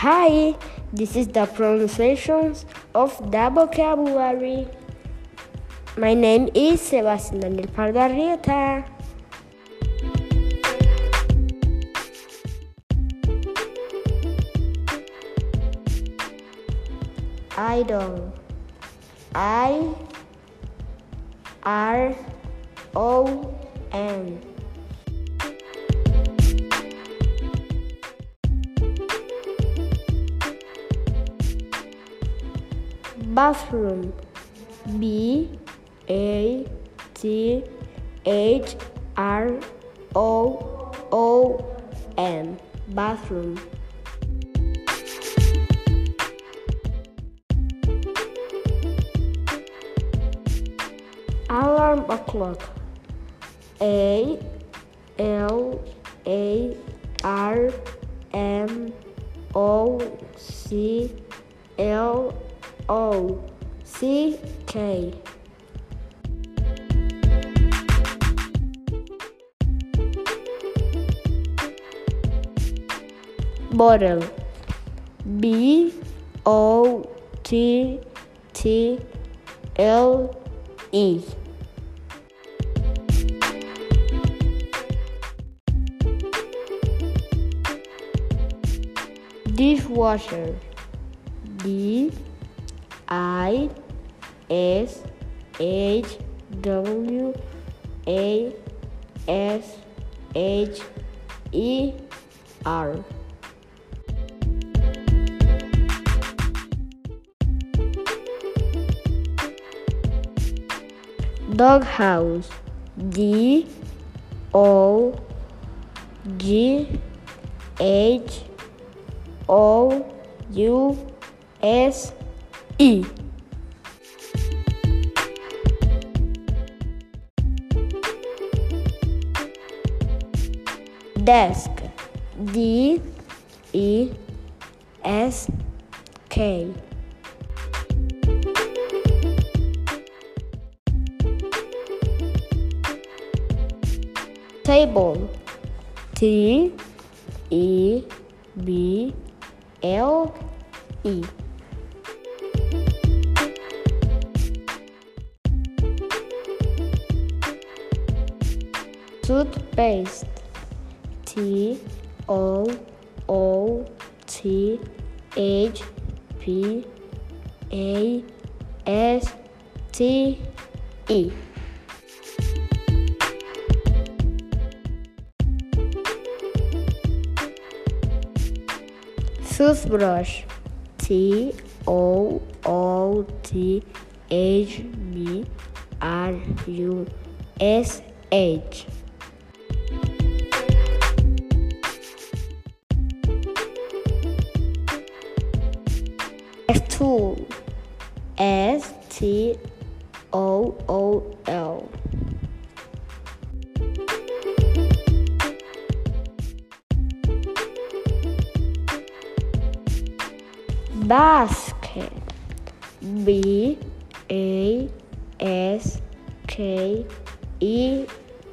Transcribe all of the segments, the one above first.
Hi, this is the pronunciations of the vocabulary. My name is Sebastian Daniel Pardo Arrieta. Idol. I R O N. Bathroom. B A T H R O O M. Bathroom. Alarm clock. A L A R M O C L O C K. Bottle. B O T T L E. Dishwasher. D I S H W A S H E R. Doghouse. D O G H O U S. Desk. D E S K. Table. T E B L E. Toothpaste. T O O T H P A S T E. Toothbrush. T O O T H B R U S H. Stool. S T O O L. Basket. B A S K E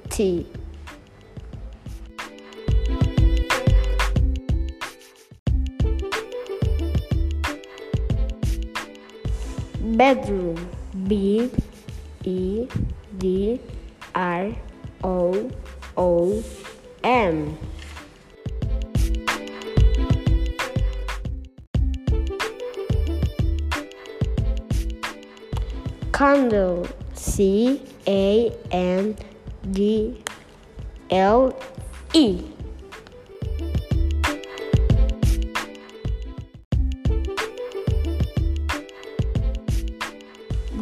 T. Bedroom. B E D R O O M. Candle. C A N D L E.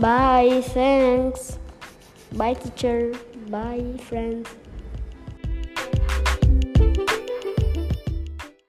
Bye, thanks. Bye, teacher. Bye, friends.